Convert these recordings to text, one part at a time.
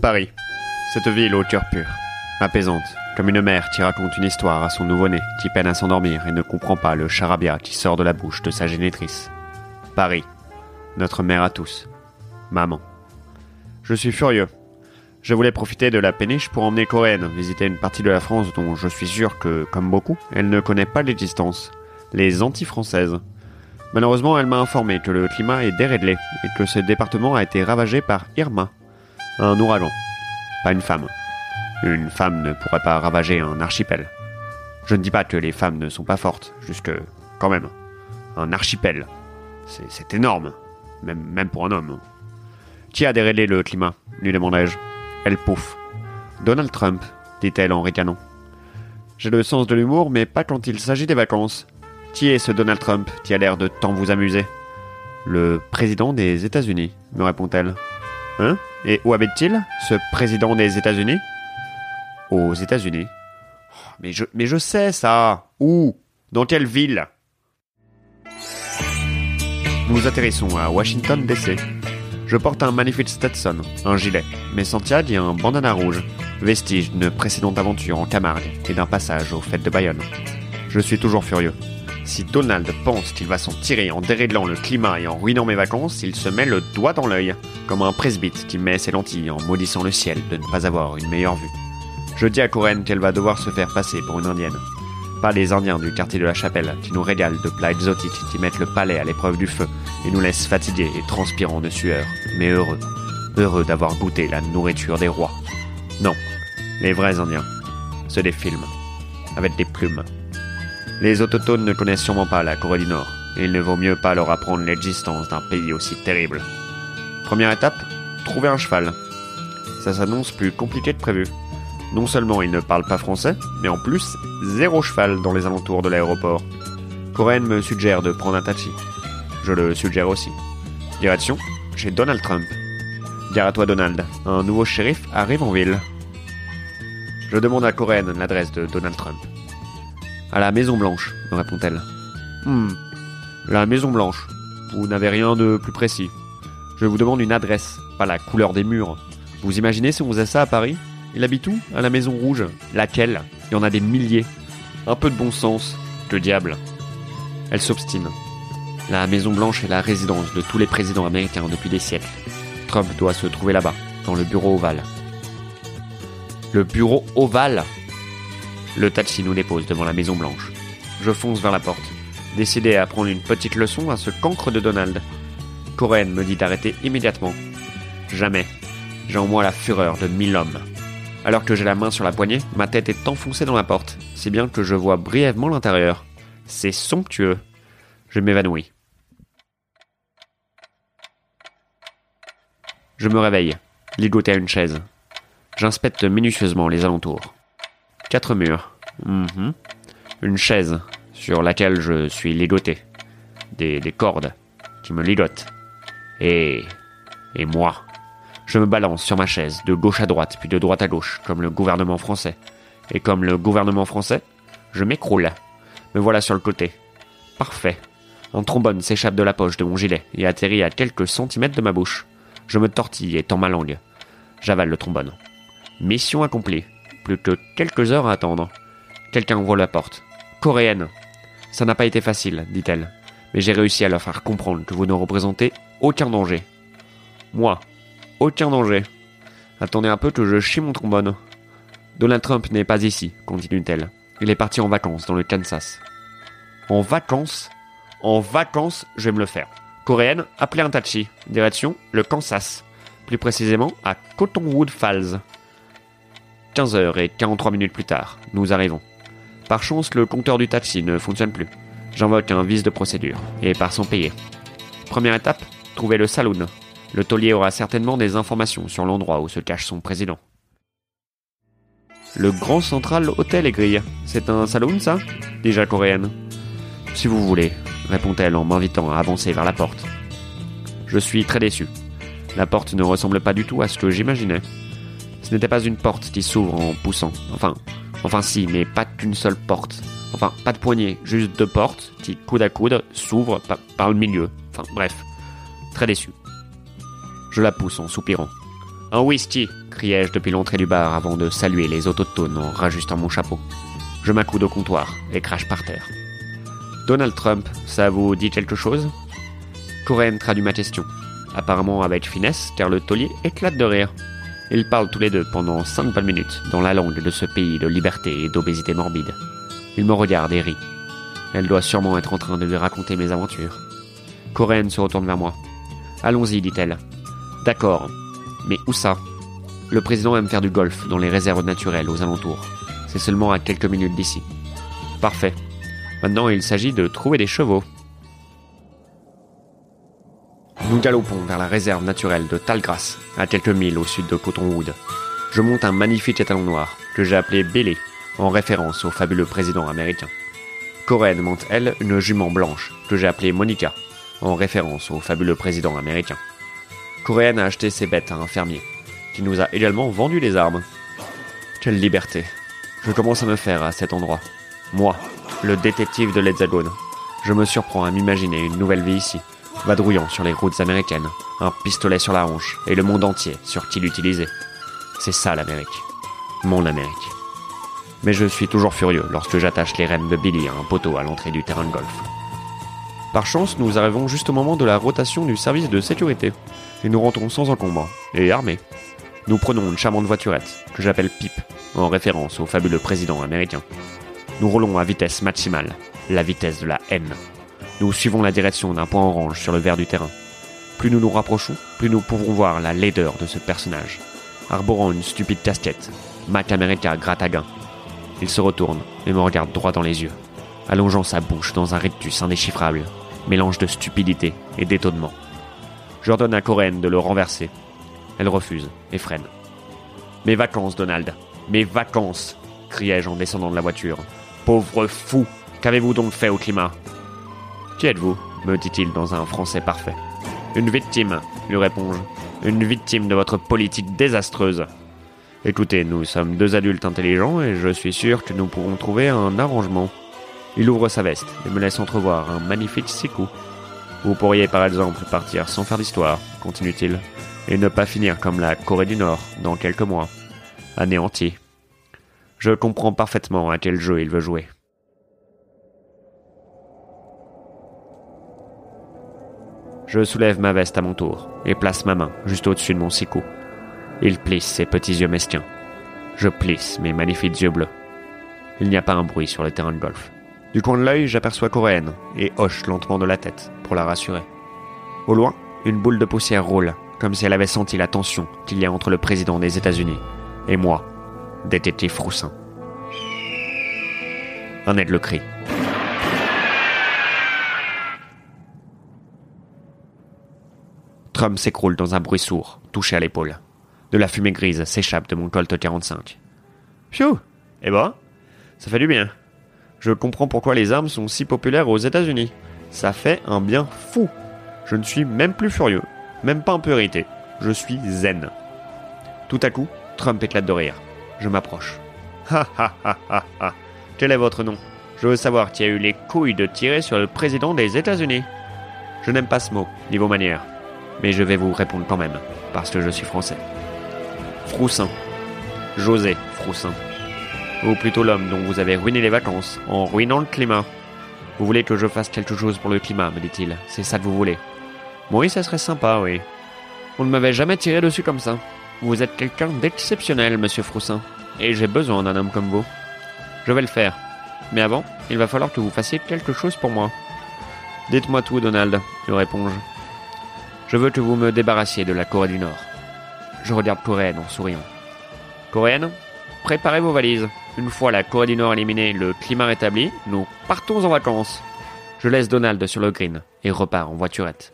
Paris. Cette ville aux cœur pur. Apaisante, comme une mère qui raconte une histoire à son nouveau-né qui peine à s'endormir et ne comprend pas le charabia qui sort de la bouche de sa génitrice. Paris. Notre mère à tous. Maman. Je suis furieux. Je voulais profiter de la péniche pour emmener Coréenne visiter une partie de la France dont je suis sûr que, comme beaucoup, elle ne connaît pas l'existence. Les anti-françaises. Malheureusement, elle m'a informé que le climat est déréglé et que ce département a été ravagé par Irma. Un ouragan. Pas une femme. Une femme ne pourrait pas ravager un archipel. Je ne dis pas que les femmes ne sont pas fortes, juste que, quand même, un archipel, c'est énorme, même, pour un homme. Qui a déréglé le climat lui demandai-je. Elle pouffe. Donald Trump, dit-elle en ricanant. J'ai le sens de l'humour, mais pas quand il s'agit des vacances. Qui est ce Donald Trump qui a l'air de tant vous amuser? Le président des États-Unis, me répond-elle. Hein? Et où habite-t-il, ce président des États-Unis? Aux États-Unis. Oh, mais je, mais je sais ça. Où? Dans quelle ville? Nous atterrissons à Washington DC. Je porte un magnifique Stetson, un gilet, mes Santiago et un bandana rouge, vestige d'une précédente aventure en Camargue et d'un passage aux fêtes de Bayonne. Je suis toujours furieux. Si Donald pense qu'il va s'en tirer en déréglant le climat et en ruinant mes vacances, il se met le doigt dans l'œil, comme un presbyte qui met ses lentilles en maudissant le ciel de ne pas avoir une meilleure vue. Je dis à Corinne qu'elle va devoir se faire passer pour une indienne. Pas les indiens du quartier de la chapelle qui nous régalent de plats exotiques qui mettent le palais à l'épreuve du feu et nous laissent fatigués et transpirants de sueur, mais heureux. Heureux d'avoir goûté la nourriture des rois. Non, les vrais indiens. Ceux des films. Avec des plumes. Les autochtones ne connaissent sûrement pas la Corée du Nord, il ne vaut mieux pas leur apprendre l'existence d'un pays aussi terrible. Première étape, trouver un cheval. Ça s'annonce plus compliqué que prévu. Non seulement ils ne parlent pas français, mais en plus, zéro cheval dans les alentours de l'aéroport. Coréenne me suggère de prendre un taxi. Je le suggère aussi. Direction, chez Donald Trump. Gare à toi Donald, un nouveau shérif arrive en ville. Je demande à Coréenne l'adresse de Donald Trump. À la Maison Blanche, me répond-elle. Hmm. La Maison Blanche. Vous n'avez rien de plus précis. Je vous demande une adresse, pas la couleur des murs. Vous imaginez si on faisait ça à Paris? Il habite où À la Maison Rouge? Laquelle? Il y en a des milliers. Un peu de bon sens. Le diable. Elle s'obstine. La Maison Blanche est la résidence de tous les présidents américains depuis des siècles. Trump doit se trouver là-bas, dans le bureau ovale. Le bureau ovale? Le taxi nous dépose devant la Maison Blanche. Je fonce vers la porte, décidé à prendre une petite leçon à ce cancre de Donald. Corinne me dit d'arrêter immédiatement. Jamais. J'ai en moi la fureur de mille hommes. Alors que j'ai la main sur la poignée, ma tête est enfoncée dans la porte, si bien que je vois brièvement l'intérieur. C'est somptueux. Je m'évanouis. Je me réveille, ligoté à une chaise. J'inspecte minutieusement les alentours. Quatre murs. Mhm. Une chaise sur laquelle je suis ligoté. Des, des cordes qui me ligotent. Et. Et moi. Je me balance sur ma chaise, de gauche à droite, puis de droite à gauche, comme le gouvernement français. Et comme le gouvernement français, je m'écroule. Me voilà sur le côté. Parfait. Un trombone s'échappe de la poche de mon gilet et atterrit à quelques centimètres de ma bouche. Je me tortille et tends ma langue. J'avale le trombone. Mission accomplie plus que quelques heures à attendre. Quelqu'un ouvre la porte. Coréenne. Ça n'a pas été facile, dit-elle, mais j'ai réussi à leur faire comprendre que vous ne représentez aucun danger. Moi, aucun danger. Attendez un peu que je chie mon trombone. Donald Trump n'est pas ici, continue-t-elle. Il est parti en vacances dans le Kansas. En vacances? En vacances, je vais me le faire. Coréenne, appelez un taxi. Direction, le Kansas. Plus précisément, à Cottonwood Falls. 15 heures et 43 minutes plus tard, nous arrivons. Par chance, le compteur du taxi ne fonctionne plus. J'invoque un vice de procédure, et par son payer. Première étape, trouver le saloon. Le taulier aura certainement des informations sur l'endroit où se cache son président. Le Grand Central Hotel est grillé. C'est un saloon, ça? Déjà coréenne. Si vous voulez, répond-elle en m'invitant à avancer vers la porte. Je suis très déçu. La porte ne ressemble pas du tout à ce que j'imaginais. Ce n'était pas une porte qui s'ouvre en poussant. Enfin, enfin si, mais pas qu'une seule porte. Enfin, pas de poignée, juste deux portes qui, coude à coude, s'ouvrent par, le milieu. Enfin, bref, très déçu. Je la pousse en soupirant. Un whisky criai-je depuis l'entrée du bar avant de saluer les autochtones en rajustant mon chapeau. Je m'accoude au comptoir et crache par terre. Donald Trump, ça vous dit quelque chose? Coréen traduit ma question, apparemment avec finesse car le taulier éclate de rire. Ils parlent tous les deux pendant cinq bonnes minutes dans la langue de ce pays de liberté et d'obésité morbide. Il me regarde et rit. Elle doit sûrement être en train de lui raconter mes aventures. Coréenne se retourne vers moi. Allons-y, dit-elle. D'accord. Mais où ça? Le président aime faire du golf dans les réserves naturelles aux alentours. C'est seulement à quelques minutes d'ici. Parfait. Maintenant, il s'agit de trouver des chevaux. Nous galopons vers la réserve naturelle de Talgrass, à quelques milles au sud de Cottonwood. Je monte un magnifique étalon noir, que j'ai appelé Bélé, en référence au fabuleux président américain. Corinne monte, elle, une jument blanche, que j'ai appelée Monica, en référence au fabuleux président américain. Coréenne a acheté ses bêtes à un fermier, qui nous a également vendu des armes. Quelle liberté. Je commence à me faire à cet endroit. Moi, le détective de l'Hexagone. Je me surprends à m'imaginer une nouvelle vie ici, vadrouillant sur les routes américaines, un pistolet sur la hanche et le monde entier sur qui l'utiliser. C'est ça l'Amérique. Mon Amérique. Mais je suis toujours furieux lorsque j'attache les rênes de Billy à un poteau à l'entrée du terrain de golf. Par chance, nous arrivons juste au moment de la rotation du service de sécurité, et nous rentrons sans encombre, et armés. Nous prenons une charmante voiturette, que j'appelle Pip, en référence au fabuleux président américain. Nous roulons à vitesse maximale, la vitesse de la haine. Nous suivons la direction d'un point orange sur le vert du terrain. Plus nous nous rapprochons, plus nous pouvons voir la laideur de ce personnage. Arborant une stupide casquette, Mac America Il se retourne et me regarde droit dans les yeux, allongeant sa bouche dans un rictus indéchiffrable, mélange de stupidité et d'étonnement. J'ordonne à Corinne de le renverser. Elle refuse et freine. Mes vacances, Donald. Mes vacances criai-je en descendant de la voiture. Pauvre fou Qu'avez-vous donc fait au climat? Qui êtes-vous me dit-il dans un français parfait. Une victime, lui réponds-je. Une victime de votre politique désastreuse. Écoutez, nous sommes deux adultes intelligents et je suis sûr que nous pourrons trouver un arrangement. Il ouvre sa veste et me laisse entrevoir un magnifique sicou. Vous pourriez par exemple partir sans faire d'histoire, continue-t-il, et ne pas finir comme la Corée du Nord dans quelques mois. Anéanti. Je comprends parfaitement à quel jeu il veut jouer. Je soulève ma veste à mon tour et place ma main juste au-dessus de mon sicou. Il plisse ses petits yeux mesquiens. Je plisse mes magnifiques yeux bleus. Il n'y a pas un bruit sur le terrain de golf. Du coin de l'œil, j'aperçois Coréenne et hoche lentement de la tête pour la rassurer. Au loin, une boule de poussière roule, comme si elle avait senti la tension qu'il y a entre le président des États-Unis et moi, détective Froussin. Un aide le cri. Trump s'écroule dans un bruit sourd, touché à l'épaule. De la fumée grise s'échappe de mon Colt 45. Phew Eh ben, ça fait du bien. Je comprends pourquoi les armes sont si populaires aux États-Unis. Ça fait un bien fou. Je ne suis même plus furieux, même pas un peu irrité. Je suis zen. Tout à coup, Trump éclate de rire. Je m'approche. Ha ha ha ha ha. Quel est votre nom? Je veux savoir qui a eu les couilles de tirer sur le président des États-Unis. Je n'aime pas ce mot, niveau manière mais je vais vous répondre quand même, parce que je suis français. Froussin. José Froussin. Ou plutôt l'homme dont vous avez ruiné les vacances, en ruinant le climat. Vous voulez que je fasse quelque chose pour le climat, me dit-il. C'est ça que vous voulez. Oui, ça serait sympa, oui. On ne m'avait jamais tiré dessus comme ça. Vous êtes quelqu'un d'exceptionnel, monsieur Froussin. Et j'ai besoin d'un homme comme vous. Je vais le faire. Mais avant, il va falloir que vous fassiez quelque chose pour moi. Dites-moi tout, Donald, lui réponds-je. Je veux que vous me débarrassiez de la Corée du Nord. Je regarde Coréenne en souriant. Coréenne, préparez vos valises. Une fois la Corée du Nord éliminée, le climat rétabli, nous partons en vacances. Je laisse Donald sur le green et repars en voiturette.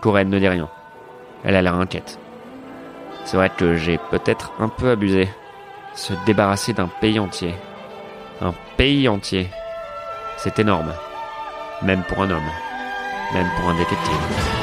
Coréenne ne dit rien. Elle a l'air inquiète. C'est vrai que j'ai peut-être un peu abusé. Se débarrasser d'un pays entier. Un pays entier. C'est énorme. Même pour un homme. Même pour un détective.